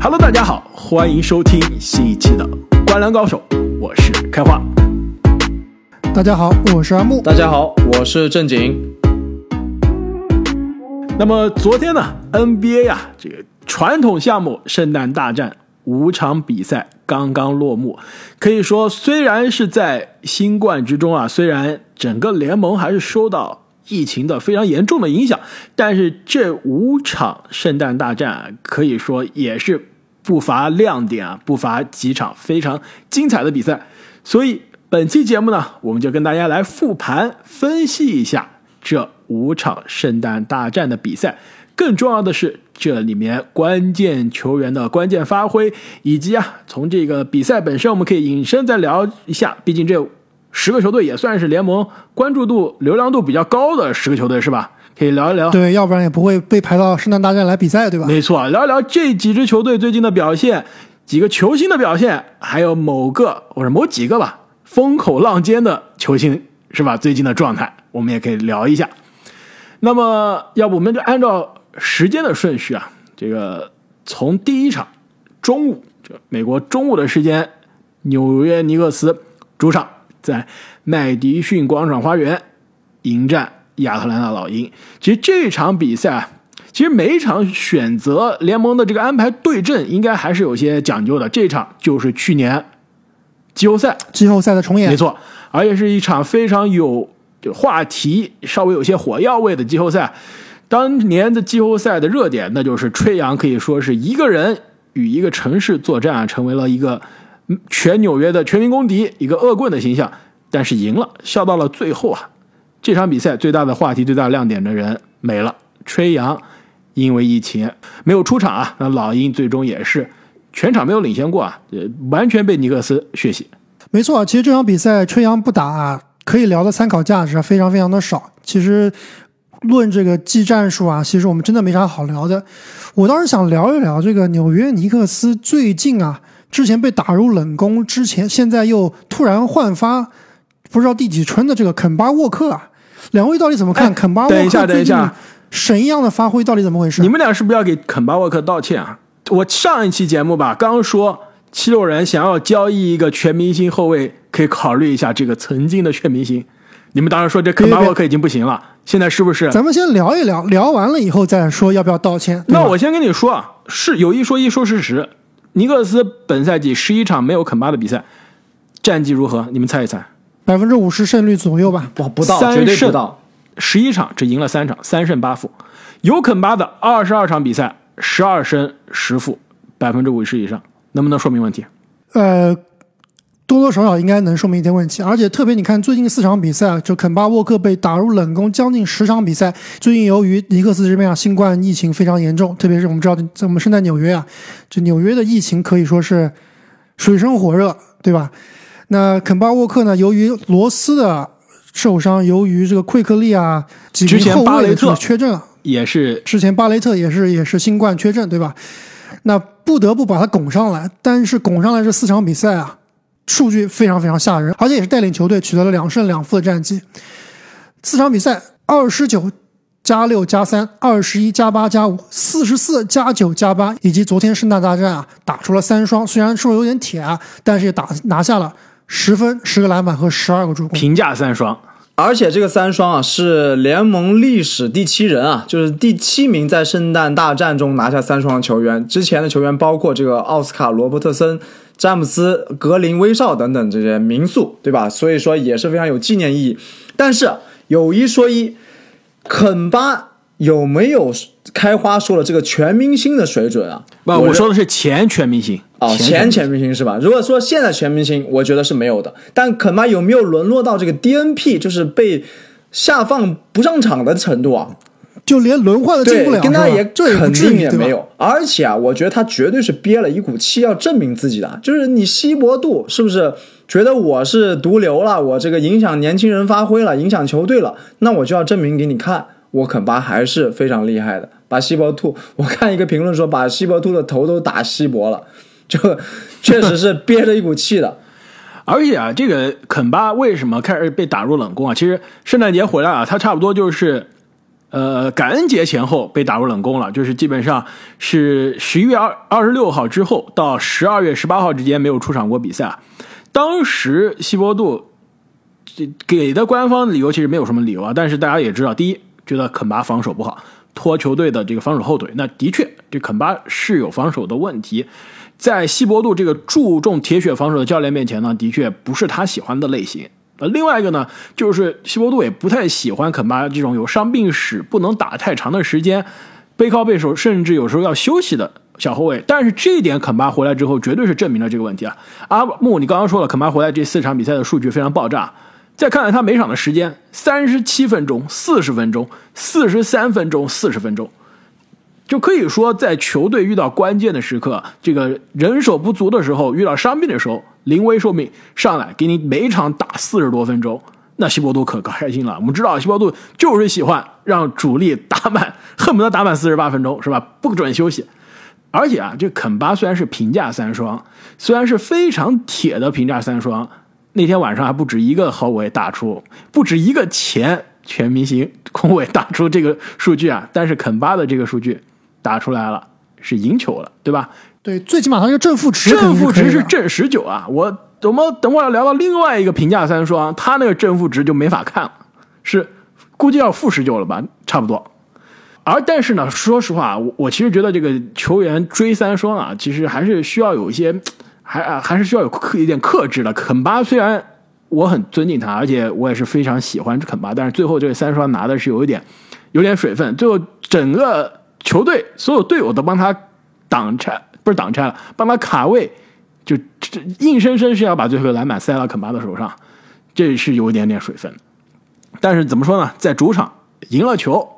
Hello，大家好，欢迎收听新一期的《观澜高手》，我是开花。大家好，我是阿木。大家好，我是正经。那么昨天呢，NBA 啊，这个传统项目圣诞大战五场比赛刚刚落幕，可以说虽然是在新冠之中啊，虽然整个联盟还是受到疫情的非常严重的影响，但是这五场圣诞大战啊可以说也是不乏亮点啊，不乏几场非常精彩的比赛。所以本期节目呢，我们就跟大家来复盘分析一下这五场圣诞大战的比赛。更重要的是，这里面关键球员的关键发挥，以及啊，从这个比赛本身，我们可以引申再聊一下。毕竟这十个球队也算是联盟关注度、流量度比较高的十个球队，是吧？可以聊一聊。对，要不然也不会被排到圣诞大战来比赛，对吧？没错，聊一聊这几支球队最近的表现，几个球星的表现，还有某个或者某几个吧，风口浪尖的球星，是吧？最近的状态，我们也可以聊一下。那么，要不我们就按照时间的顺序啊，这个从第一场中午，这美国中午的时间，纽约尼克斯主场在麦迪逊广场花园迎战亚特兰大老鹰。其实这场比赛啊，其实每一场选择联盟的这个安排对阵，应该还是有些讲究的。这场就是去年季后赛，季后赛的重演，没错，而且是一场非常有就话题、稍微有些火药味的季后赛。当年的季后赛的热点，那就是吹杨，可以说是一个人与一个城市作战，成为了一个全纽约的全民公敌，一个恶棍的形象。但是赢了，笑到了最后啊！这场比赛最大的话题、最大亮点的人没了，吹杨因为疫情没有出场啊。那老鹰最终也是全场没有领先过啊，完全被尼克斯血洗。没错，其实这场比赛吹杨不打，啊可以聊的参考价值非常非常的少。其实。论这个技战术啊，其实我们真的没啥好聊的。我倒是想聊一聊这个纽约尼克斯最近啊，之前被打入冷宫，之前现在又突然焕发，不知道第几春的这个肯巴沃克啊，两位到底怎么看？肯巴沃克等一下，等一下神一样的发挥到底怎么回事？你们俩是不是要给肯巴沃克道歉啊？我上一期节目吧，刚说七六人想要交易一个全明星后卫，可以考虑一下这个曾经的全明星。你们当时说这肯巴沃克已经不行了，现在是不是？咱们先聊一聊，聊完了以后再说要不要道歉。那我先跟你说啊，是有一说一，说事实。尼克斯本赛季十一场没有肯巴的比赛，战绩如何？你们猜一猜？百分之五十胜率左右吧。不不到，绝对不到。十一场只赢了三场，三胜八负。有肯巴的二十二场比赛，十二胜十负，百分之五十以上，能不能说明问题？呃。多多少少应该能说明一点问题，而且特别你看最近四场比赛啊，就肯巴沃克被打入冷宫将近十场比赛。最近由于尼克斯这边啊新冠疫情非常严重，特别是我们知道在我们身在纽约啊，这纽约的疫情可以说是水深火热，对吧？那肯巴沃克呢，由于罗斯的受伤，由于这个奎克利啊几名后卫的缺阵，也是之前巴雷特也是也是新冠缺阵，对吧？那不得不把他拱上来，但是拱上来这四场比赛啊。数据非常非常吓人，而且也是带领球队取得了两胜两负的战绩。四场比赛，二十九加六加三，二十一加八加五，四十四加九加八，以及昨天圣诞大战啊，打出了三双，虽然说有点铁啊，但是也打拿下了十分、十个篮板和十二个助攻，平价三双。而且这个三双啊，是联盟历史第七人啊，就是第七名在圣诞大战中拿下三双的球员。之前的球员包括这个奥斯卡·罗伯特森。詹姆斯、格林、威少等等这些名宿，对吧？所以说也是非常有纪念意义。但是有一说一，肯巴有没有开花说了这个全明星的水准啊？不，我说的是前全明星哦，前全明星是吧？如果说现在全明星，我觉得是没有的。但肯巴有没有沦落到这个 DNP，就是被下放不上场的程度啊？就连轮换都进不了，跟他也肯定也没有。而且啊，我觉得他绝对是憋了一股气要证明自己的。就是你稀薄度是不是觉得我是毒瘤了？我这个影响年轻人发挥了，影响球队了，那我就要证明给你看，我肯巴还是非常厉害的。把稀薄兔，我看一个评论说把稀薄兔的头都打稀薄了，就确实是憋着一股气的。而且啊，这个肯巴为什么开始被打入冷宫啊？其实圣诞节回来啊，他差不多就是。呃，感恩节前后被打入冷宫了，就是基本上是十一月二二十六号之后到十二月十八号之间没有出场过比赛。当时西伯杜这给的官方理由其实没有什么理由啊，但是大家也知道，第一觉得肯巴防守不好，拖球队的这个防守后腿。那的确，这肯巴是有防守的问题，在西伯杜这个注重铁血防守的教练面前呢，的确不是他喜欢的类型。呃，另外一个呢，就是西伯杜也不太喜欢肯巴这种有伤病史、不能打太长的时间、背靠背手，甚至有时候要休息的小后卫。但是这一点，肯巴回来之后，绝对是证明了这个问题啊。阿木，你刚刚说了，肯巴回来这四场比赛的数据非常爆炸。再看看他每场的时间：三十七分钟、四十分钟、四十三分钟、四十分钟。就可以说，在球队遇到关键的时刻，这个人手不足的时候，遇到伤病的时候，临危受命上来给你每场打四十多分钟，那西伯杜可开心了。我们知道，西伯杜就是喜欢让主力打满，恨不得打满四十八分钟，是吧？不准休息。而且啊，这肯巴虽然是平价三双，虽然是非常铁的平价三双，那天晚上还不止一个后卫打出，不止一个前全明星空位打出这个数据啊。但是肯巴的这个数据。打出来了，是赢球了，对吧？对，最起码它这个正负值，正负值是正十九啊！我我们等会儿要聊到另外一个评价三双，他那个正负值就没法看了，是估计要负十九了吧，差不多。而但是呢，说实话，我我其实觉得这个球员追三双啊，其实还是需要有一些，还啊还是需要有克一点克制的。肯巴虽然我很尊敬他，而且我也是非常喜欢肯巴，但是最后这个三双拿的是有一点有点水分，最后整个。球队所有队友都帮他挡拆，不是挡拆了，帮他卡位，就硬生生是要把最后一个篮板塞到肯巴的手上，这是有一点点水分。但是怎么说呢，在主场赢了球，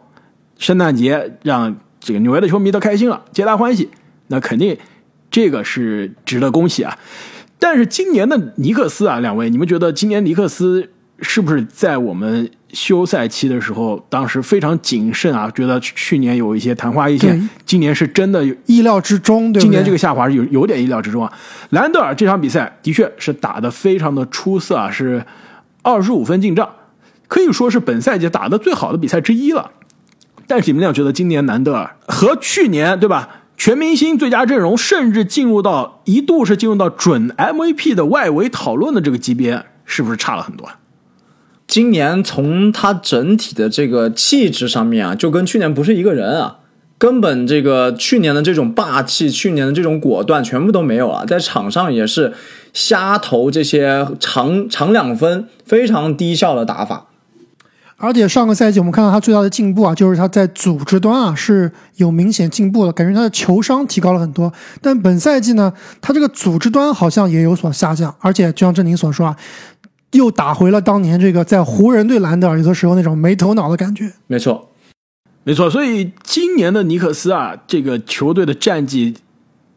圣诞节让这个纽约的球迷都开心了，皆大欢喜，那肯定这个是值得恭喜啊。但是今年的尼克斯啊，两位，你们觉得今年尼克斯是不是在我们？休赛期的时候，当时非常谨慎啊，觉得去年有一些昙花一现，今年是真的有意料之中。对今年这个下滑是有有点意料之中啊。兰德尔这场比赛的确是打得非常的出色啊，是二十五分进账，可以说是本赛季打的最好的比赛之一了。但是你们俩觉得今年兰德尔和去年对吧？全明星最佳阵容，甚至进入到一度是进入到准 MVP 的外围讨论的这个级别，是不是差了很多？今年从他整体的这个气质上面啊，就跟去年不是一个人啊，根本这个去年的这种霸气，去年的这种果断，全部都没有了。在场上也是瞎投这些长长两分，非常低效的打法。而且上个赛季我们看到他最大的进步啊，就是他在组织端啊是有明显进步的，感觉他的球商提高了很多。但本赛季呢，他这个组织端好像也有所下降，而且就像郑宁所说啊。又打回了当年这个在湖人队兰德尔有的时候那种没头脑的感觉。没错，没错。所以今年的尼克斯啊，这个球队的战绩，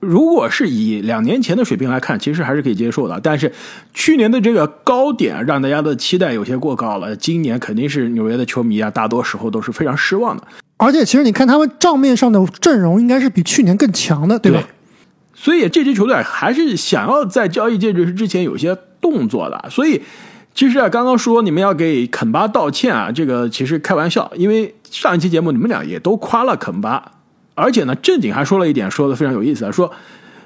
如果是以两年前的水平来看，其实还是可以接受的。但是去年的这个高点让大家的期待有些过高了。今年肯定是纽约的球迷啊，大多时候都是非常失望的。而且其实你看他们账面上的阵容，应该是比去年更强的，对吧？所以这支球队还是想要在交易截止日之前有些动作的。所以其实啊，刚刚说你们要给肯巴道歉啊，这个其实开玩笑。因为上一期节目你们俩也都夸了肯巴，而且呢正经还说了一点，说的非常有意思啊，说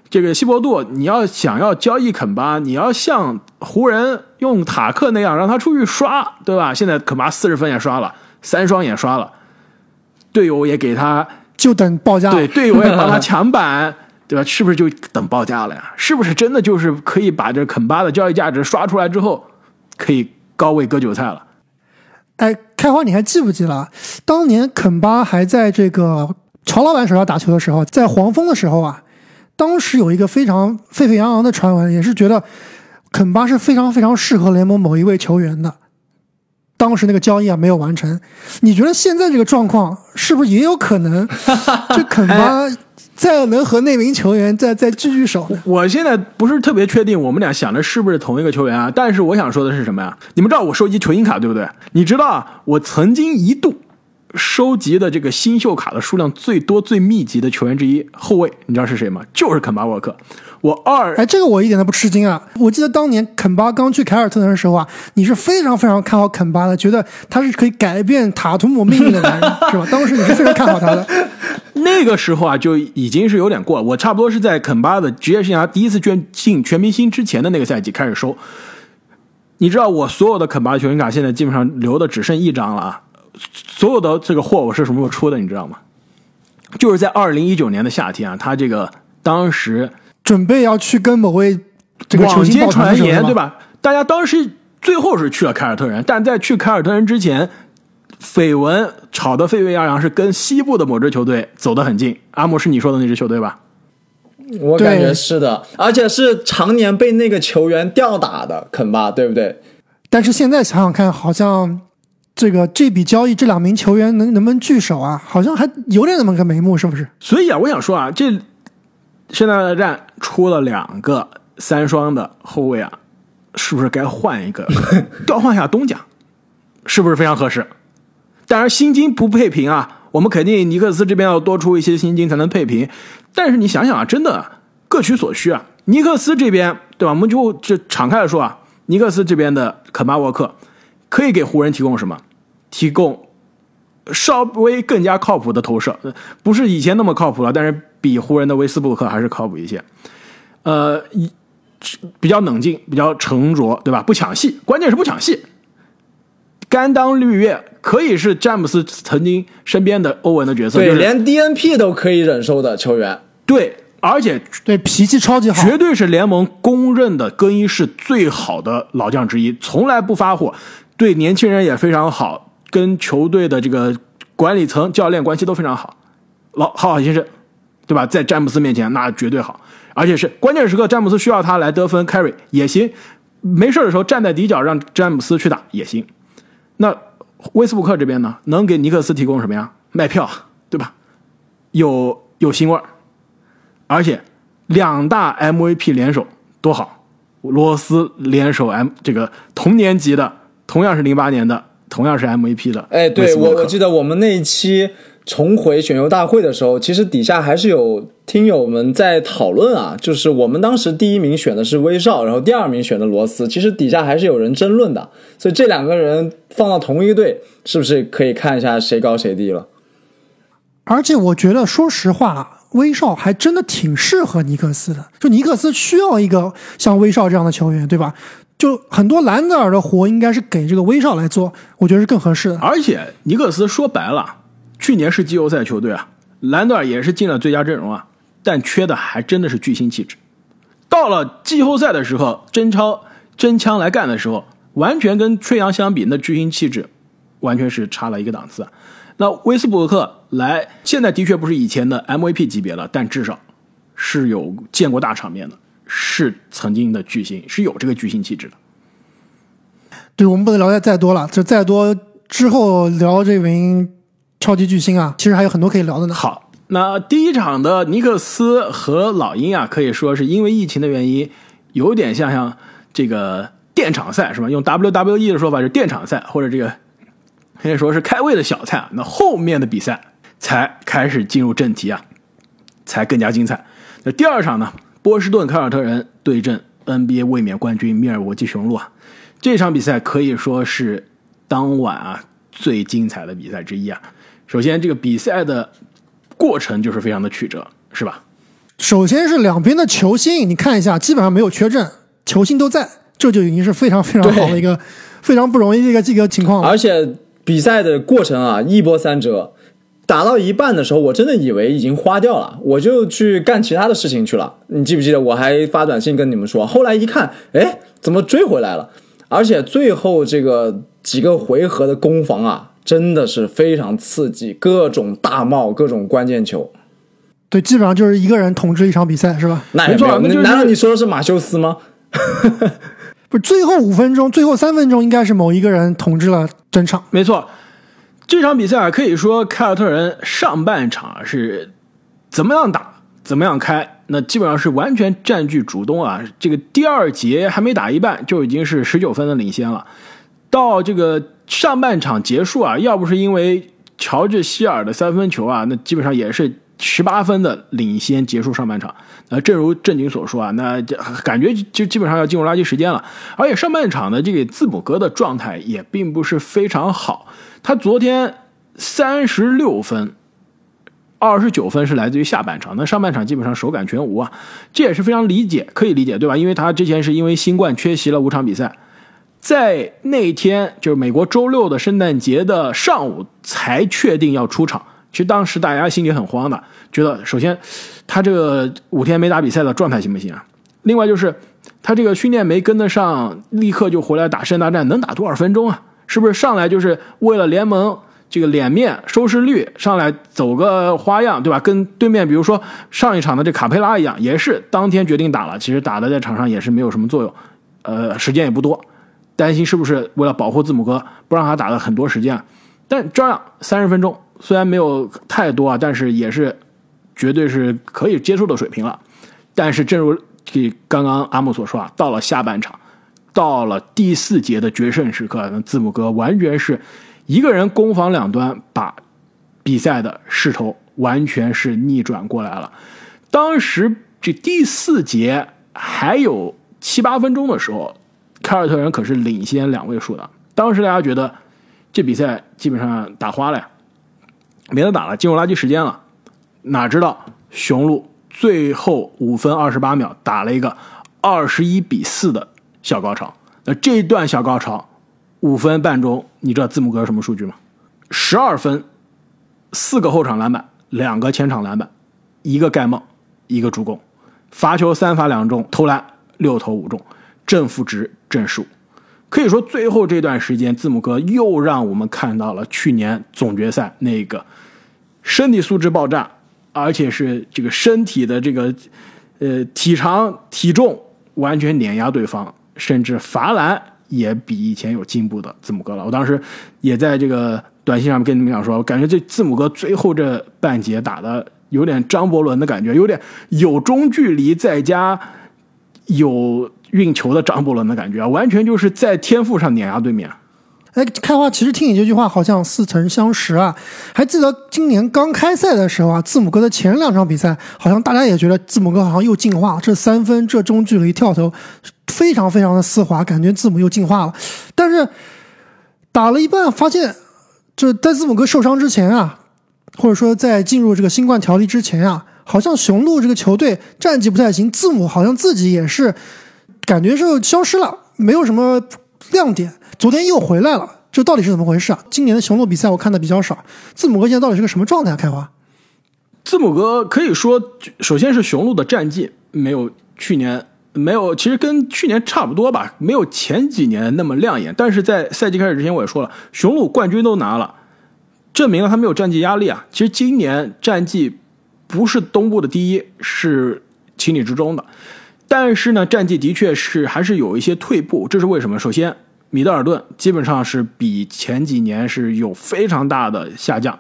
这个西伯杜你要想要交易肯巴，你要像湖人用塔克那样让他出去刷，对吧？现在肯巴四十分也刷了，三双也刷了，队友也给他就等报价，对队友也帮他抢板。对吧？是不是就等报价了呀？是不是真的就是可以把这肯巴的交易价值刷出来之后，可以高位割韭菜了？哎，开花，你还记不记得当年肯巴还在这个曹老板手下打球的时候，在黄蜂的时候啊，当时有一个非常沸沸扬扬的传闻，也是觉得肯巴是非常非常适合联盟某一位球员的。当时那个交易啊没有完成，你觉得现在这个状况是不是也有可能？这肯巴？再能和那名球员再再聚聚手？我现在不是特别确定，我们俩想的是不是同一个球员啊？但是我想说的是什么呀？你们知道我收集球星卡对不对？你知道啊？我曾经一度收集的这个新秀卡的数量最多、最密集的球员之一，后卫，你知道是谁吗？就是肯巴沃克。我二哎，这个我一点都不吃惊啊！我记得当年肯巴刚去凯尔特人的时候啊，你是非常非常看好肯巴的，觉得他是可以改变塔图姆命运的男人，是吧？当时你是非常看好他的。那个时候啊，就已经是有点过了。我差不多是在肯巴的职业生涯第一次捐进全明星之前的那个赛季开始收。你知道我所有的肯巴球员卡现在基本上留的只剩一张了啊！所有的这个货我是什么时候出的？你知道吗？就是在二零一九年的夏天啊，他这个当时准备要去跟某位这个球网间星抱团的时候传言，对吧？大家当时最后是去了凯尔特人，但在去凯尔特人之前，绯闻炒得沸沸扬扬，是跟西部的某支球队走得很近。阿姆是你说的那支球队吧？我感觉是的，而且是常年被那个球员吊打的肯巴，对不对？但是现在想想看，好像这个这笔交易，这两名球员能能不能聚首啊？好像还有点那么个眉目，是不是？所以啊，我想说啊，这现在大战出了两个三双的后卫啊，是不是该换一个，调 换一下东家，是不是非常合适？当然，薪金不配平啊，我们肯定尼克斯这边要多出一些薪金才能配平。但是你想想啊，真的各取所需啊。尼克斯这边对吧？我们就就敞开的说啊，尼克斯这边的肯巴沃克可以给湖人提供什么？提供稍微更加靠谱的投射，呃不是以前那么靠谱了，但是比湖人的威斯布鲁克还是靠谱一些。呃，一比较冷静，比较沉着，对吧？不抢戏，关键是不抢戏。甘当绿叶可以是詹姆斯曾经身边的欧文的角色，对，就是连 DNP 都可以忍受的球员。对，而且对，脾气超级好，绝对是联盟公认的更衣室最好的老将之一，从来不发火，对年轻人也非常好，跟球队的这个管理层、教练关系都非常好，老好好先生，对吧？在詹姆斯面前那绝对好，而且是关键时刻詹姆斯需要他来得分 carry 也行，没事的时候站在底角让詹姆斯去打也行。那威斯布克这边呢，能给尼克斯提供什么呀？卖票，对吧？有有腥味儿。而且两大 MVP 联手多好，罗斯联手 M 这个同年级的，同样是零八年的，同样是 MVP 的。哎，对我我记得我们那一期重回选秀大会的时候，其实底下还是有听友们在讨论啊，就是我们当时第一名选的是威少，然后第二名选的罗斯，其实底下还是有人争论的，所以这两个人放到同一个队，是不是可以看一下谁高谁低了？而且我觉得，说实话，威少还真的挺适合尼克斯的。就尼克斯需要一个像威少这样的球员，对吧？就很多兰德尔的活应该是给这个威少来做，我觉得是更合适的。而且尼克斯说白了，去年是季后赛球队啊，兰德尔也是进了最佳阵容啊，但缺的还真的是巨星气质。到了季后赛的时候，真超真枪来干的时候，完全跟吹杨相比，那巨星气质完全是差了一个档次。那威斯布鲁克来，现在的确不是以前的 MVP 级别了，但至少是有见过大场面的，是曾经的巨星，是有这个巨星气质的。对我们不能聊的再多了，这再多之后聊这名超级巨星啊，其实还有很多可以聊的呢。好，那第一场的尼克斯和老鹰啊，可以说是因为疫情的原因，有点像像这个电场赛是吧？用 WWE 的说法是电场赛，或者这个可以说是开胃的小菜啊。那后面的比赛才开始进入正题啊，才更加精彩。那第二场呢，波士顿凯尔特人对阵 NBA 卫冕冠军密尔沃基雄鹿啊，这场比赛可以说是当晚啊最精彩的比赛之一啊。首先，这个比赛的过程就是非常的曲折，是吧？首先是两边的球星，你看一下，基本上没有缺阵，球星都在，这就已经是非常非常好的一个非常不容易的一个这个情况了。而且比赛的过程啊，一波三折，打到一半的时候，我真的以为已经花掉了，我就去干其他的事情去了。你记不记得我还发短信跟你们说？后来一看，哎，怎么追回来了？而且最后这个几个回合的攻防啊，真的是非常刺激，各种大帽，各种关键球。对，基本上就是一个人统治一场比赛，是吧？那没错那就是难道你说的是马修斯吗？不是，最后五分钟，最后三分钟应该是某一个人统治了整场。没错，这场比赛啊，可以说凯尔特人上半场是怎么样打，怎么样开，那基本上是完全占据主动啊。这个第二节还没打一半，就已经是十九分的领先了。到这个上半场结束啊，要不是因为乔治希尔的三分球啊，那基本上也是十八分的领先结束上半场。那正如正经所说啊，那感觉就基本上要进入垃圾时间了。而且上半场的这个字母哥的状态也并不是非常好，他昨天三十六分。二十九分是来自于下半场，那上半场基本上手感全无啊，这也是非常理解，可以理解，对吧？因为他之前是因为新冠缺席了五场比赛，在那天就是美国周六的圣诞节的上午才确定要出场。其实当时大家心里很慌的，觉得首先他这个五天没打比赛的状态行不行啊？另外就是他这个训练没跟得上，立刻就回来打圣大战，能打多少分钟啊？是不是上来就是为了联盟？这个脸面收视率上来走个花样，对吧？跟对面比如说上一场的这卡佩拉一样，也是当天决定打了，其实打的在场上也是没有什么作用，呃，时间也不多，担心是不是为了保护字母哥不让他打了很多时间，啊但照样三十分钟，虽然没有太多啊，但是也是绝对是可以接受的水平了。但是正如这刚刚阿木所说啊，到了下半场，到了第四节的决胜时刻，那字母哥完全是。一个人攻防两端，把比赛的势头完全是逆转过来了。当时这第四节还有七八分钟的时候，凯尔特人可是领先两位数的。当时大家觉得这比赛基本上打花了呀，没得打了，进入垃圾时间了。哪知道雄鹿最后五分二十八秒打了一个二十一比四的小高潮。那这一段小高潮。五分半钟，你知道字母哥什么数据吗？十二分，四个后场篮板，两个前场篮板，一个盖帽，一个助攻，罚球三罚两中，投篮六投五中，正负值正十五。可以说，最后这段时间，字母哥又让我们看到了去年总决赛那个身体素质爆炸，而且是这个身体的这个呃体长体重完全碾压对方，甚至罚篮。也比以前有进步的字母哥了。我当时也在这个短信上面跟你们讲说，我感觉这字母哥最后这半节打的有点张伯伦的感觉，有点有中距离再加有运球的张伯伦的感觉啊，完全就是在天赋上碾压对面。哎，开花，其实听你这句话好像似曾相识啊！还记得今年刚开赛的时候啊，字母哥的前两场比赛，好像大家也觉得字母哥好像又进化了，这三分，这中距离跳投。非常非常的丝滑，感觉字母又进化了。但是打了一半，发现这在字母哥受伤之前啊，或者说在进入这个新冠条例之前啊，好像雄鹿这个球队战绩不太行。字母好像自己也是感觉是消失了，没有什么亮点。昨天又回来了，这到底是怎么回事啊？今年的雄鹿比赛我看的比较少，字母哥现在到底是个什么状态？啊开花，字母哥可以说，首先是雄鹿的战绩没有去年。没有，其实跟去年差不多吧，没有前几年那么亮眼。但是在赛季开始之前，我也说了，雄鹿冠军都拿了，证明了他没有战绩压力啊。其实今年战绩不是东部的第一，是情理之中的。但是呢，战绩的确是还是有一些退步，这是为什么？首先，米德尔顿基本上是比前几年是有非常大的下降，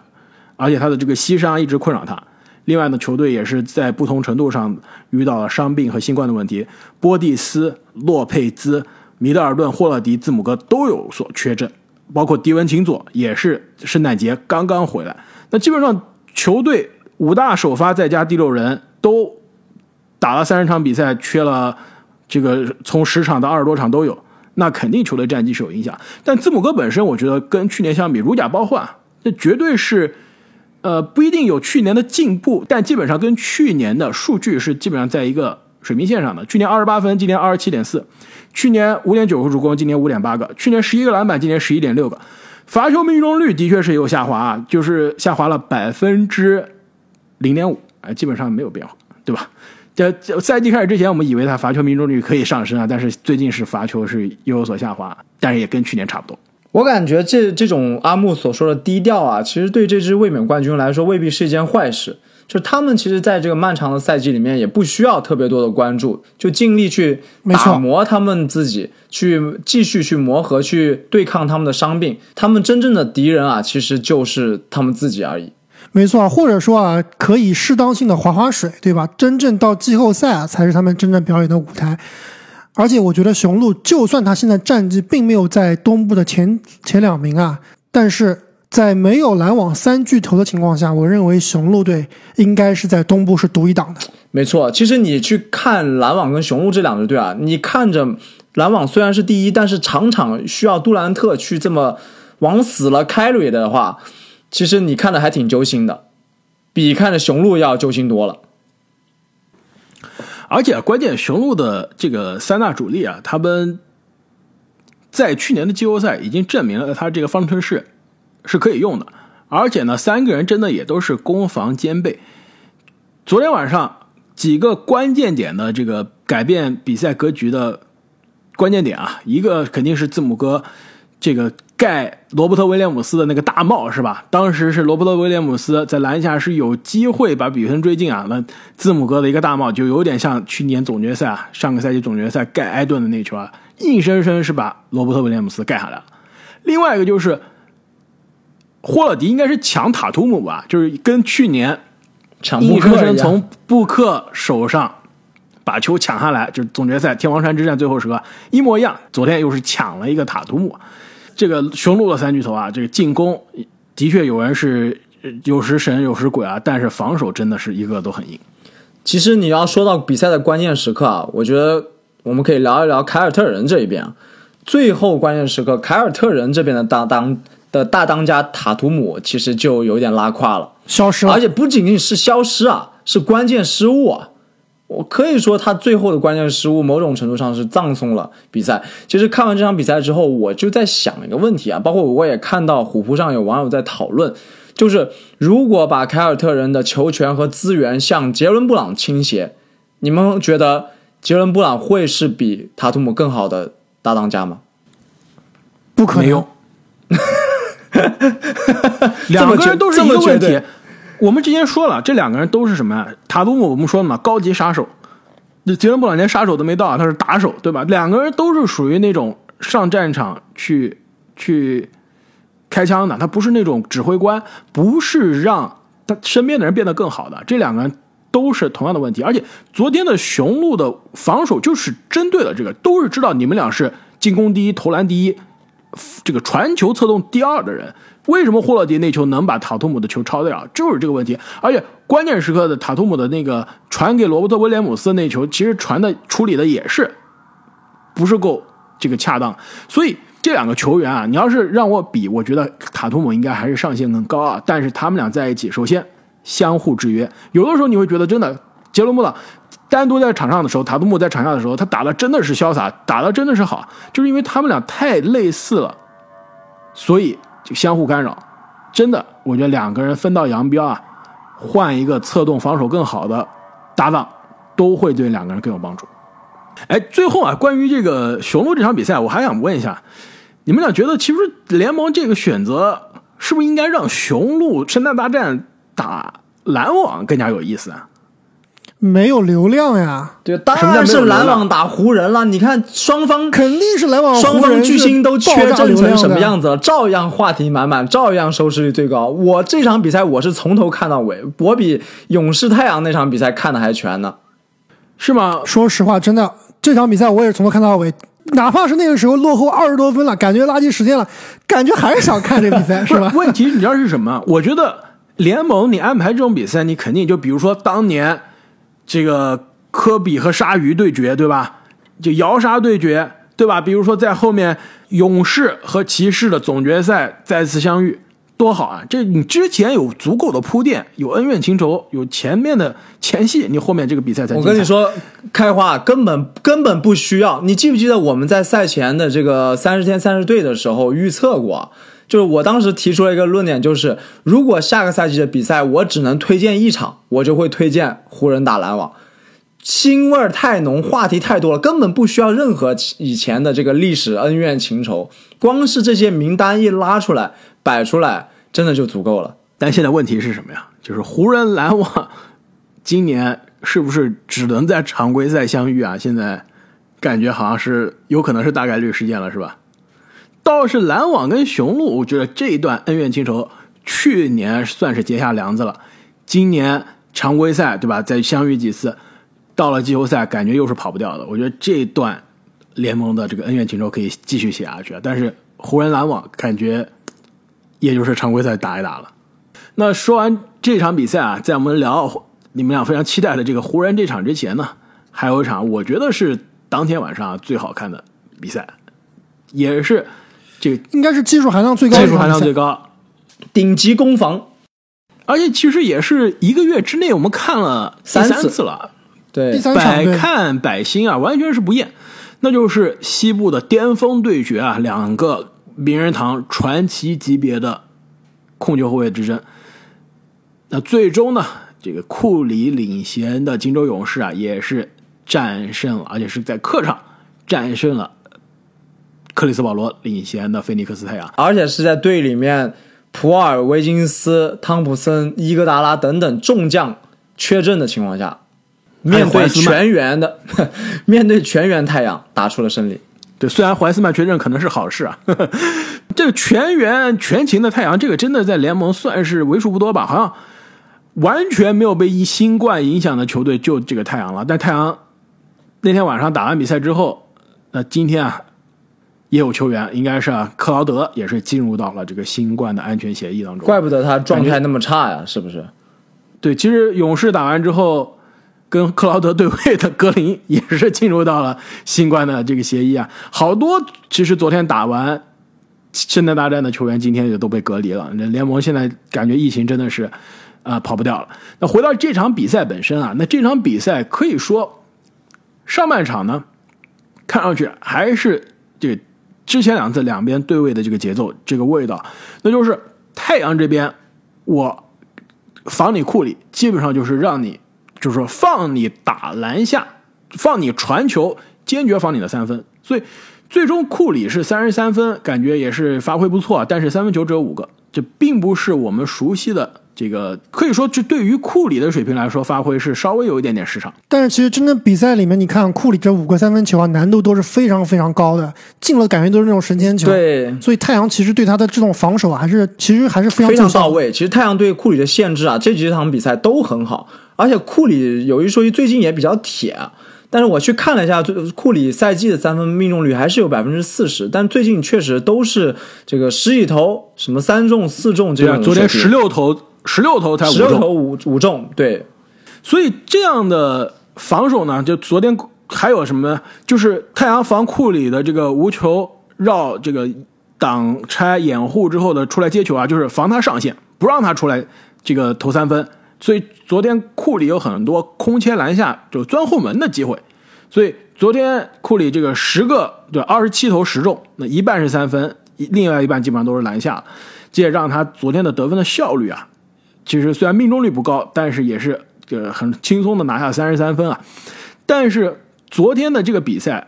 而且他的这个膝伤一直困扰他。另外呢，球队也是在不同程度上遇到了伤病和新冠的问题。波蒂斯、洛佩兹、米德尔顿、霍勒迪、字母哥都有所缺阵，包括迪文琴佐也是圣诞节刚刚回来。那基本上球队五大首发再加第六人都打了三十场比赛，缺了这个从十场到二十多场都有，那肯定球队战绩是有影响。但字母哥本身，我觉得跟去年相比如假包换，这绝对是。呃，不一定有去年的进步，但基本上跟去年的数据是基本上在一个水平线上的。去年二十八分，今年二十七点四；去年五点九个助攻，今年五点八个；去年十一个篮板，今年十一点六个。罚球命中率的确是有下滑，啊，就是下滑了百分之零点五，哎，基本上没有变化，对吧？这赛季开始之前，我们以为他罚球命中率可以上升啊，但是最近是罚球是又有所下滑，但是也跟去年差不多。我感觉这这种阿木所说的低调啊，其实对这支卫冕冠军来说未必是一件坏事。就他们其实在这个漫长的赛季里面，也不需要特别多的关注，就尽力去打磨他们自己，去继续去磨合，去对抗他们的伤病。他们真正的敌人啊，其实就是他们自己而已。没错，或者说啊，可以适当性的划划水，对吧？真正到季后赛啊，才是他们真正表演的舞台。而且我觉得雄鹿，就算他现在战绩并没有在东部的前前两名啊，但是在没有篮网三巨头的情况下，我认为雄鹿队应该是在东部是独一档的。没错，其实你去看篮网跟雄鹿这两支队啊，你看着篮网虽然是第一，但是场场需要杜兰特去这么往死了开瑞的话，其实你看的还挺揪心的，比看着雄鹿要揪心多了。而且关键，雄鹿的这个三大主力啊，他们在去年的季后赛已经证明了他这个方程式是可以用的，而且呢，三个人真的也都是攻防兼备。昨天晚上几个关键点的这个改变比赛格局的关键点啊，一个肯定是字母哥这个盖罗伯特威廉姆斯的那个大帽是吧？当时是罗伯特威廉姆斯在篮下是有机会把比分追进啊，那字母哥的一个大帽就有点像去年总决赛啊，上个赛季总决赛盖埃顿的那球啊，硬生生是把罗伯特威廉姆斯盖下来了。另外一个就是霍勒迪应该是抢塔图姆吧，就是跟去年。抢布硬生克生从布克手上把球抢下来，就是总决赛天王山之战最后时刻一模一样。昨天又是抢了一个塔图姆，这个雄鹿的三巨头啊，这个进攻的确有人是呃有时神有时鬼啊，但是防守真的是一个都很硬。其实你要说到比赛的关键时刻啊，我觉得我们可以聊一聊凯尔特人这一边啊。最后关键时刻，凯尔特人这边的大当的大当家塔图姆其实就有点拉胯了。消失了，而且不仅仅是消失啊，是关键失误啊。我可以说他最后的关键失误，某种程度上是葬送了比赛。其实看完这场比赛之后，我就在想一个问题啊，包括我也看到虎扑上有网友在讨论，就是如果把凯尔特人的球权和资源向杰伦布朗倾斜，你们觉得杰伦布朗会是比塔图姆更好的搭档家吗？不可能。两个人都是一个问题。我们之前说了，这两个人都是什么呀？塔图姆我们说了嘛，高级杀手。那杰伦布朗连杀手都没到，他是打手，对吧？两个人都是属于那种上战场去去开枪的，他不是那种指挥官，不是让他身边的人变得更好的。这两个人都是同样的问题，而且昨天的雄鹿的防守就是针对了这个，都是知道你们俩是进攻第一、投篮第一，这个传球策动第二的人，为什么霍勒迪那球能把塔图姆的球超掉？就是这个问题。而且关键时刻的塔图姆的那个传给罗伯特威廉姆斯那球，其实传的处理的也是不是够这个恰当。所以这两个球员啊，你要是让我比，我觉得塔图姆应该还是上限更高啊。但是他们俩在一起，首先相互制约，有的时候你会觉得真的杰伦布朗。单独在场上的时候，塔图姆在场下的时候，他打的真的是潇洒，打的真的是好，就是因为他们俩太类似了，所以就相互干扰。真的，我觉得两个人分道扬镳啊，换一个策动防守更好的搭档，都会对两个人更有帮助。哎，最后啊，关于这个雄鹿这场比赛，我还想问一下，你们俩觉得其实联盟这个选择是不是应该让雄鹿圣诞大战打篮网更加有意思啊？没有流量呀，对，当然是篮网打湖人了。你看双方肯定是篮网双方巨星都缺阵成什么？样子了，照样话题满满，照样收视率最高。我这场比赛我是从头看到尾，我比勇士太阳那场比赛看的还全呢。是吗？说实话，真的这场比赛我也是从头看到尾，哪怕是那个时候落后二十多分了，感觉垃圾时间了，感觉还是想看这比赛，是吧？问题你知道是什么？我觉得联盟你安排这种比赛，你肯定就比如说当年这个科比和鲨鱼对决，对吧？就摇杀对决，对吧？比如说在后面勇士和骑士的总决赛再次相遇，多好啊！这你之前有足够的铺垫，有恩怨情仇，有前面的前戏，你后面这个比赛才我跟你说，开花根本根本不需要。你记不记得我们在赛前的这个三十天三十队的时候预测过？就是我当时提出了一个论点，就是如果下个赛季的比赛我只能推荐一场，我就会推荐湖人打篮网。腥味儿太浓，话题太多了，根本不需要任何以前的这个历史恩怨情仇，光是这些名单一拉出来摆出来，真的就足够了。但现在问题是什么呀？就是湖人篮网今年是不是只能在常规赛相遇啊？现在感觉好像是有可能是大概率事件了，是吧？倒是篮网跟雄鹿，我觉得这一段恩怨情仇，去年算是结下梁子了。今年常规赛对吧？再相遇几次，到了季后赛感觉又是跑不掉的。我觉得这段联盟的这个恩怨情仇可以继续写下去，但是湖人篮网感觉也就是常规赛打一打了。那说完这场比赛啊，在我们聊你们俩非常期待的这个湖人这场之前呢，还有一场我觉得是当天晚上最好看的比赛，也是这个应该是技术含量最高的技术含量最高。顶级攻防，而且其实也是一个月之内我们看了三次三次了，对第，三百看百新啊，完全是不厌。那就是西部的巅峰对决啊，两个名人堂传奇级别的控球后卫之争。那最终呢，这个库里领衔的金州勇士啊，也是战胜了，而且是在客场战胜了克里斯保罗领衔的菲尼克斯太阳。而且是在队里面，普尔、维金斯、汤普森、伊戈达拉等等众将缺阵的情况下，面对全员的 面对全员太阳打出了胜利。对，虽然怀斯曼缺阵可能是好事啊，这个全员全勤的太阳，这个真的在联盟算是为数不多吧？好像完全没有被一新冠影响的球队就这个太阳了。但太阳那天晚上打完比赛之后，那今天啊也有球员，应该是啊克劳德也是进入到了这个新冠的安全协议当中。怪不得他状态那么差呀，是不是？对，其实勇士打完之后，跟克劳德对位的格林也是进入到了新冠的这个协议啊。好多其实昨天打完圣诞大战的球员，今天也都被隔离了。那联盟现在感觉疫情真的是啊、呃跑不掉了。那回到这场比赛本身啊，那这场比赛可以说上半场呢，看上去还是这个之前两次两边对位的这个节奏这个味道，那就是太阳这边我。防你库里，基本上就是让你，就是说放你打篮下，放你传球，坚决防你的三分。所以最终库里是三十三分，感觉也是发挥不错，但是三分球只有五个，这并不是我们熟悉的这个，可以说就对于库里的水平来说，发挥是稍微有一点点失常。但是其实真正比赛里面，你看库里这五个三分球啊，难度都是非常非常高的，进了感觉都是那种神仙球。，对，所以太阳其实对他的这种防守啊还是其实还是非常非常到。位。其实太阳对库里的限制啊，这几场比赛都很好，而且库里有一说一，最近也比较铁啊。但是我去看了一下，最库里赛季的三分命中率还是有百分之四十，但最近确实都是这个十几投，什么三中四中这对啊，种。昨天十六投，十六投才五中，十六投五五中，对，所以这样的防守呢，就昨天还有什么呢？就是太阳防库里的这个无球绕这个挡拆掩护之后的出来接球啊，就是防他上线，不让他出来这个投三分。所以昨天库里有很多空切篮下就钻后门的机会，所以昨天库里这个十个对二十七投十中，那一半是三分，一另外一半基本上都是篮下，这也让他昨天的得分的效率啊，其实虽然命中率不高，但是也是呃很轻松的拿下三十三分啊。但是昨天的这个比赛，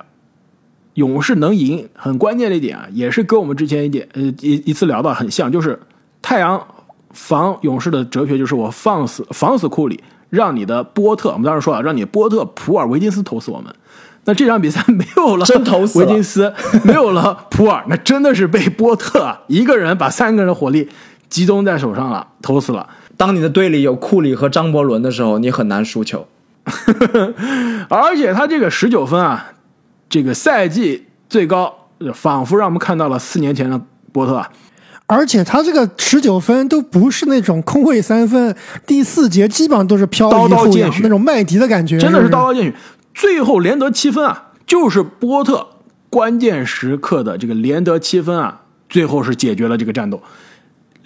勇士能赢，很关键的一点啊，也是跟我们之前一点呃一一次聊到很像，就是太阳防勇士的哲学就是我放死防死库里，让你的波特，我们当时说了，让你波特、普尔、维金斯投死我们。那这场比赛没有了真投死维金斯，没有了普尔，那真的是被波特啊一个人把三个人的火力集中在手上了，投死了。当你的队里有库里和张伯伦的时候，你很难输球。而且他这个十九分啊，这个赛季最高，仿佛让我们看到了四年前的波特啊。而且他这个十九分都不是那种空位三分，第四节基本上都是飘刀刀见血那种麦迪的感觉，真的是刀刀见血。最后连得七分啊，就是波特关键时刻的这个连得七分啊，最后是解决了这个战斗。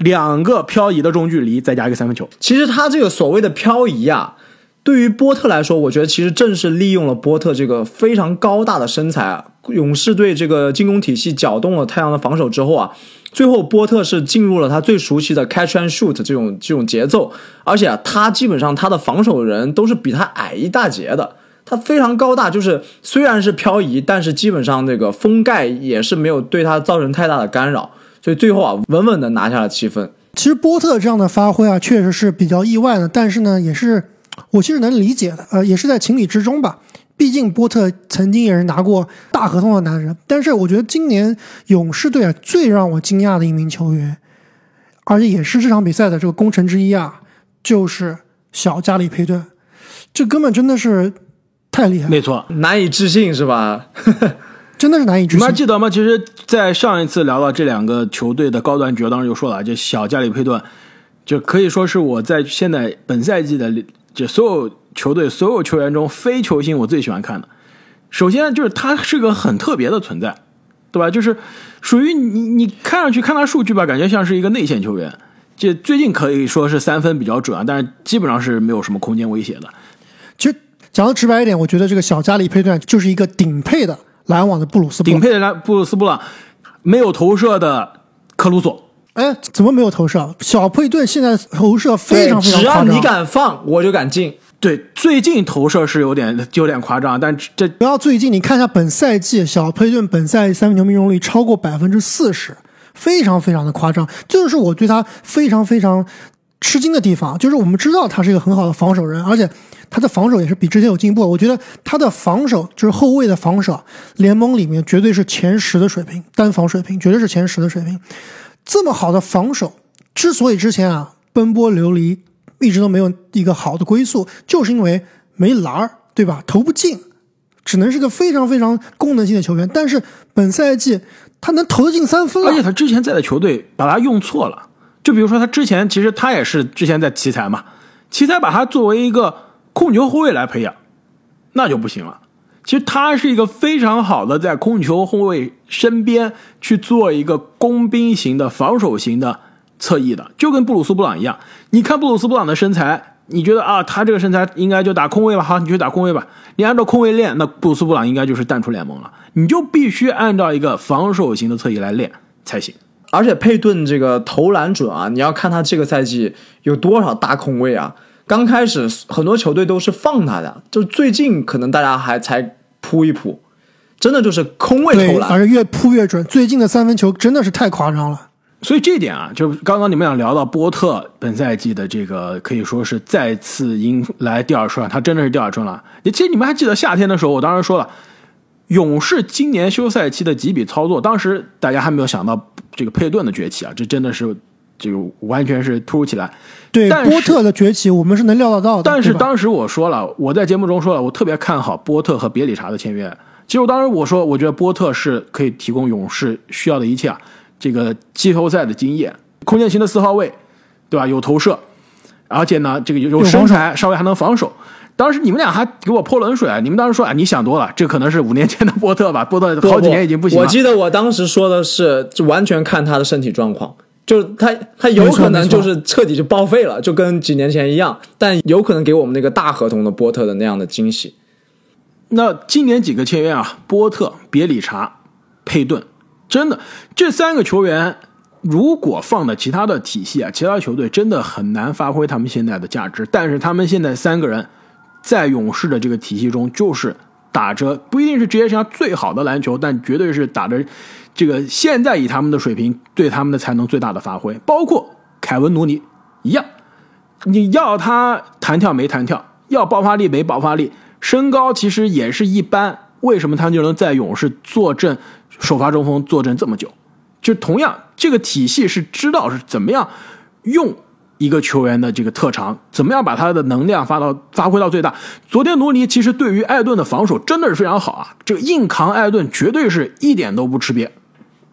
两个漂移的中距离，再加一个三分球，其实他这个所谓的漂移啊，对于波特来说，我觉得其实正是利用了波特这个非常高大的身材啊，勇士队这个进攻体系搅动了太阳的防守之后啊，最后波特是进入了他最熟悉的 catch and shoot 这种这种节奏，而且啊，他基本上他的防守人都是比他矮一大截的。他非常高大，就是虽然是漂移，但是基本上这个封盖也是没有对他造成太大的干扰，所以最后啊，稳稳的拿下了七分。其实波特这样的发挥啊，确实是比较意外的，但是呢，也是我其实能理解的，呃，也是在情理之中吧。毕竟波特曾经也是拿过大合同的男人，但是我觉得今年勇士队啊最让我惊讶的一名球员，而且也是这场比赛的这个功臣之一啊，就是小加里佩顿，这根本真的是太厉害了。没错，难以置信是吧？真的是难以置信。你们还记得吗？其实，在上一次聊到这两个球队的高端角，当时就说了，就小加里佩顿，就可以说是我在现在本赛季的这所有球队所有球员中非球星我最喜欢看的。首先就是他是个很特别的存在，对吧？就是属于你你看上去看他数据吧，感觉像是一个内线球员。这最近可以说是三分比较准啊，但是基本上是没有什么空间威胁的。其实讲的直白一点，我觉得这个小加里佩顿就是一个顶配的篮网的布鲁斯布朗。顶配的篮布鲁斯布朗，没有投射的克鲁索。哎，怎么没有投射？小佩顿现在投射非常非常只要。你敢放，我就敢进。对，最近投射是有点有点夸张，但这不要最近，你看一下本赛季小佩顿本赛季三分球命中率超过百分之四十，非常非常的夸张。这就是我对他非常非常吃惊的地方，就是我们知道他是一个很好的防守人，而且他的防守也是比之前有进步。我觉得他的防守就是后卫的防守，联盟里面绝对是前十的水平，单防水平绝对是前十的水平。这么好的防守，之所以之前啊奔波流离，一直都没有一个好的归宿，就是因为没篮儿，对吧？投不进，只能是个非常非常功能性的球员。但是本赛季他能投得进三分了，而且他之前在的球队把他用错了。就比如说他之前其实他也是之前在奇才嘛，奇才把他作为一个控球后卫来培养，那就不行了。其实他是一个非常好的在控球后卫身边去做一个工兵型的防守型的侧翼的，就跟布鲁斯布朗一样。你看布鲁斯布朗的身材，你觉得啊，他这个身材应该就打空位吧？好，你去打空位吧。你按照空位练，那布鲁斯布朗应该就是淡出联盟了。你就必须按照一个防守型的侧翼来练才行。而且佩顿这个投篮准啊，你要看他这个赛季有多少大空位啊。刚开始很多球队都是放他的，就最近可能大家还才扑一扑，真的就是空位投，篮。而且越扑越准。最近的三分球真的是太夸张了。所以这一点啊，就刚刚你们俩聊到波特本赛季的这个，可以说是再次迎来第二春，他真的是第二春了。其实你们还记得夏天的时候，我当时说了，勇士今年休赛期的几笔操作，当时大家还没有想到这个佩顿的崛起啊，这真的是这个完全是突如其来。对但是波特的崛起，我们是能料得到的。但是当时我说了，我在节目中说了，我特别看好波特和别理查的签约。其实我当时我说，我觉得波特是可以提供勇士需要的一切啊，这个季后赛的经验，空间型的四号位，对吧？有投射，而且呢，这个有有身材，稍微还能防守。当时你们俩还给我泼冷水啊！你们当时说啊，你想多了，这可能是五年前的波特吧？波特好几年已经不行了。我记得我当时说的是，就完全看他的身体状况，就是他他有可能就是彻底就报废了，就跟几年前一样，但有可能给我们那个大合同的波特的那样的惊喜。那今年几个签约啊，波特、别理查、佩顿，真的这三个球员，如果放在其他的体系啊，其他球队真的很难发挥他们现在的价值。但是他们现在三个人在勇士的这个体系中，就是打着不一定是职业生涯最好的篮球，但绝对是打着这个现在以他们的水平对他们的才能最大的发挥。包括凯文·努尼一样，你要他弹跳没弹跳，要爆发力没爆发力，身高其实也是一般，为什么他就能在勇士坐镇首发中锋坐镇这么久？就同样，这个体系是知道是怎么样用一个球员的这个特长，怎么样把他的能量发到发挥到最大。昨天努尼其实对于艾顿的防守真的是非常好啊，这个硬扛艾顿绝对是一点都不吃瘪。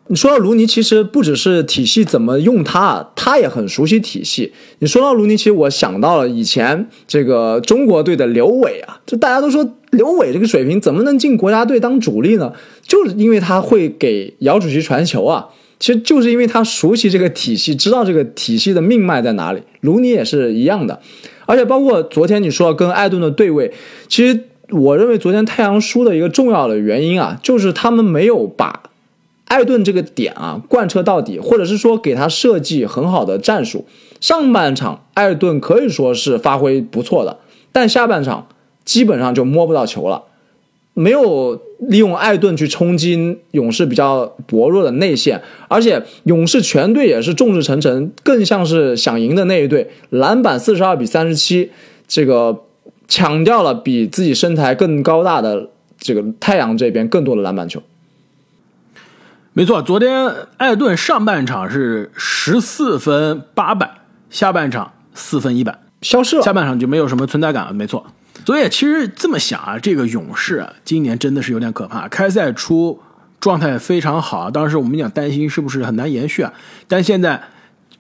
你说到卢尼，其实不只是体系怎么用他，他也很熟悉体系。你说到卢尼，其实我想到了以前这个中国队的刘伟啊，就大家都说刘伟这个水平怎么能进国家队当主力呢？就是因为他会给姚主席传球啊。其实就是因为他熟悉这个体系，知道这个体系的命脉在哪里。卢尼也是一样的，而且包括昨天你说跟艾顿的对位，其实我认为昨天太阳输的一个重要的原因啊，就是他们没有把艾顿这个点啊贯彻到底，或者是说给他设计很好的战术。上半场艾顿可以说是发挥不错的，但下半场基本上就摸不到球了，没有利用艾顿去冲击勇士比较薄弱的内线，而且勇士全队也是众志成城，更像是想赢的那一队。篮板四十二比三十七，这个抢掉了比自己身材更高大的这个太阳这边更多的篮板球。没错，昨天艾顿上半场是十四分八板，下半场四分一板，消失了。下半场就没有什么存在感了。没错，所以其实这么想啊，这个勇士啊，今年真的是有点可怕。开赛初状态非常好。当时我们讲担心是不是很难延续啊？但现在，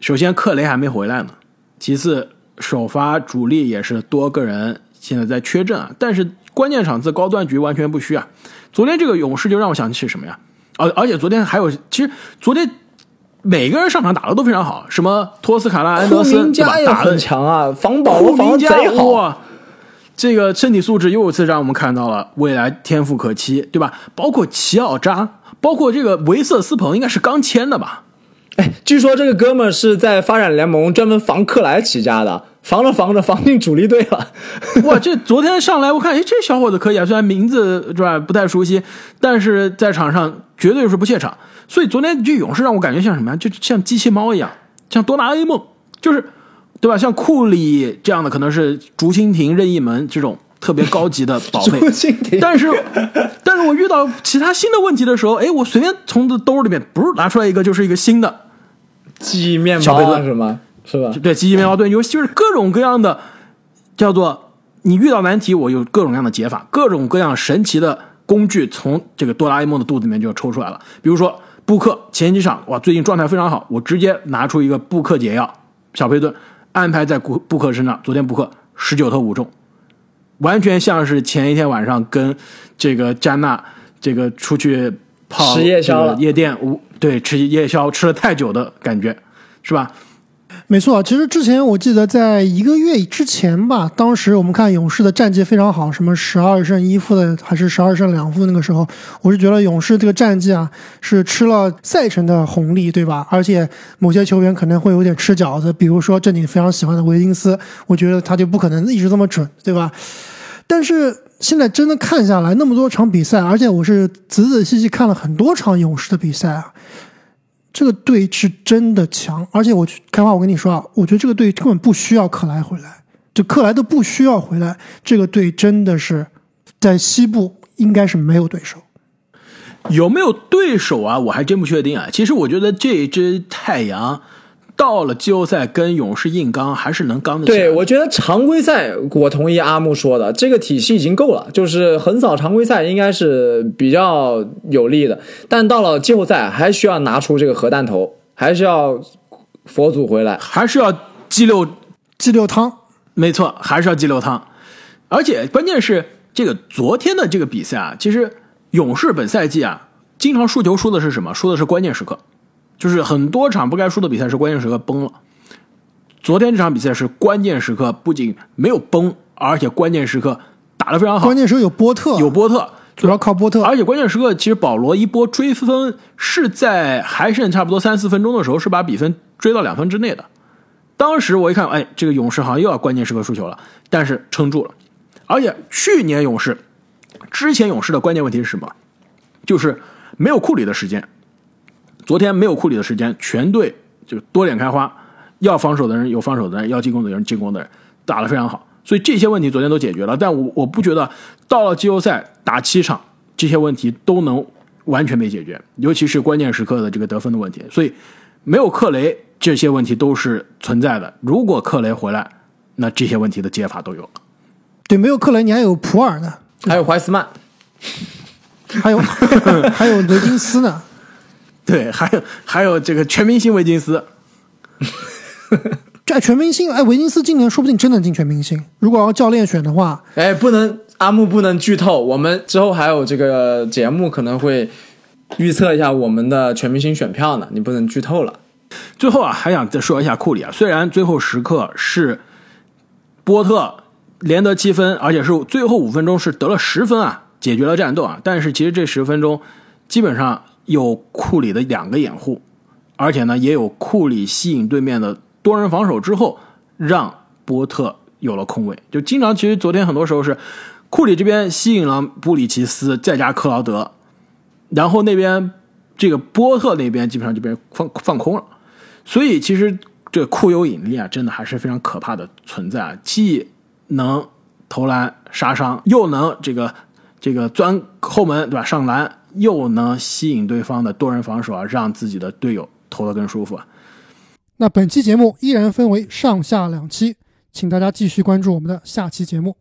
首先克雷还没回来呢，其次首发主力也是多个人现在在缺阵啊。但是关键场次高端局完全不虚啊。昨天这个勇士就让我想起什么呀？而而且昨天还有，其实昨天每个人上场打的都非常好，什么托斯卡纳、安德森对吧？打的很强啊，防保罗防的贼好。这个身体素质又一次让我们看到了未来天赋可期，对吧？包括齐奥扎，包括这个维瑟斯彭，应该是刚签的吧？哎，据说这个哥们是在发展联盟专门防克莱起家的，防着防着防进主力队了。哇，这 昨天上来我看，哎，这小伙子可以啊，虽然名字是吧不太熟悉，但是在场上绝对是不怯场。所以昨天这勇士让我感觉像什么呀？就像机器猫一样，像哆啦 A 梦，就是。对吧？像库里这样的可能是竹蜻蜓、任意门这种特别高级的宝贝，但是，但是我遇到其他新的问题的时候，哎，我随便从这兜里面不是拿出来一个就是一个新的记忆面包是吗？是吧？对，记忆面包对有就是各种各样的叫做你遇到难题，我有各种各样的解法，各种各样神奇的工具从这个哆啦 A 梦的肚子里面就要抽出来了。比如说布克前几场哇，最近状态非常好，我直接拿出一个布克解药小佩顿。安排在布布克身上，昨天布克十九投五中，完全像是前一天晚上跟这个詹娜这个出去泡夜宵夜店，对，吃夜宵吃了太久的感觉，是吧？没错，其实之前我记得在一个月之前吧，当时我们看勇士的战绩非常好，什么十二胜一负的，还是十二胜两负。那个时候，我是觉得勇士这个战绩啊，是吃了赛程的红利，对吧？而且某些球员可能会有点吃饺子，比如说这里非常喜欢的维金斯，我觉得他就不可能一直这么准，对吧？但是现在真的看下来，那么多场比赛，而且我是仔仔细细看了很多场勇士的比赛啊。这个队是真的强，而且我去开话，我跟你说啊，我觉得这个队根本不需要克莱回来，就克莱都不需要回来，这个队真的是在西部应该是没有对手。有没有对手啊？我还真不确定啊。其实我觉得这支太阳。到了季后赛跟勇士硬刚还是能刚的。对，我觉得常规赛我同意阿木说的，这个体系已经够了，就是横扫常规赛应该是比较有利的。但到了季后赛还需要拿出这个核弹头，还是要佛祖回来，还是要鸡六鸡六汤。没错，还是要鸡六汤。而且关键是这个昨天的这个比赛啊，其实勇士本赛季啊，经常输球输的是什么？输的是关键时刻。就是很多场不该输的比赛是关键时刻崩了，昨天这场比赛是关键时刻不仅没有崩，而且关键时刻打得非常好。关键时刻有波特，有波特，主要靠波特。而且关键时刻其实保罗一波追分是在还剩差不多三四分钟的时候是把比分追到两分之内的。当时我一看，哎，这个勇士好像又要关键时刻输球了，但是撑住了。而且去年勇士之前勇士的关键问题是什么？就是没有库里的时间。昨天没有库里的时间，全队就多点开花，要防守的人有防守的人，要进攻的人进攻的人，打得非常好。所以这些问题昨天都解决了。但我我不觉得到了季后赛打七场，这些问题都能完全被解决，尤其是关键时刻的这个得分的问题。所以没有克雷，这些问题都是存在的。如果克雷回来，那这些问题的解法都有了。对，没有克雷，你还有普尔呢，还有怀斯曼，还 有还有雷金斯呢。对，还有还有这个全明星维金斯，这全明星哎，维金斯今年说不定真能进全明星。如果要教练选的话，哎，不能阿木不能剧透。我们之后还有这个节目可能会预测一下我们的全明星选票呢，你不能剧透了。最后啊，还想再说一下库里啊，虽然最后时刻是波特连得七分，而且是最后五分钟是得了十分啊，解决了战斗啊，但是其实这十分钟基本上。有库里的两个掩护，而且呢，也有库里吸引对面的多人防守之后，让波特有了空位。就经常，其实昨天很多时候是库里这边吸引了布里奇斯，再加克劳德，然后那边这个波特那边基本上就被放放空了。所以其实这库有引力啊，真的还是非常可怕的存在，既能投篮杀伤，又能这个这个钻后门，对吧？上篮。又能吸引对方的多人防守啊，让自己的队友投的更舒服啊。那本期节目依然分为上下两期，请大家继续关注我们的下期节目。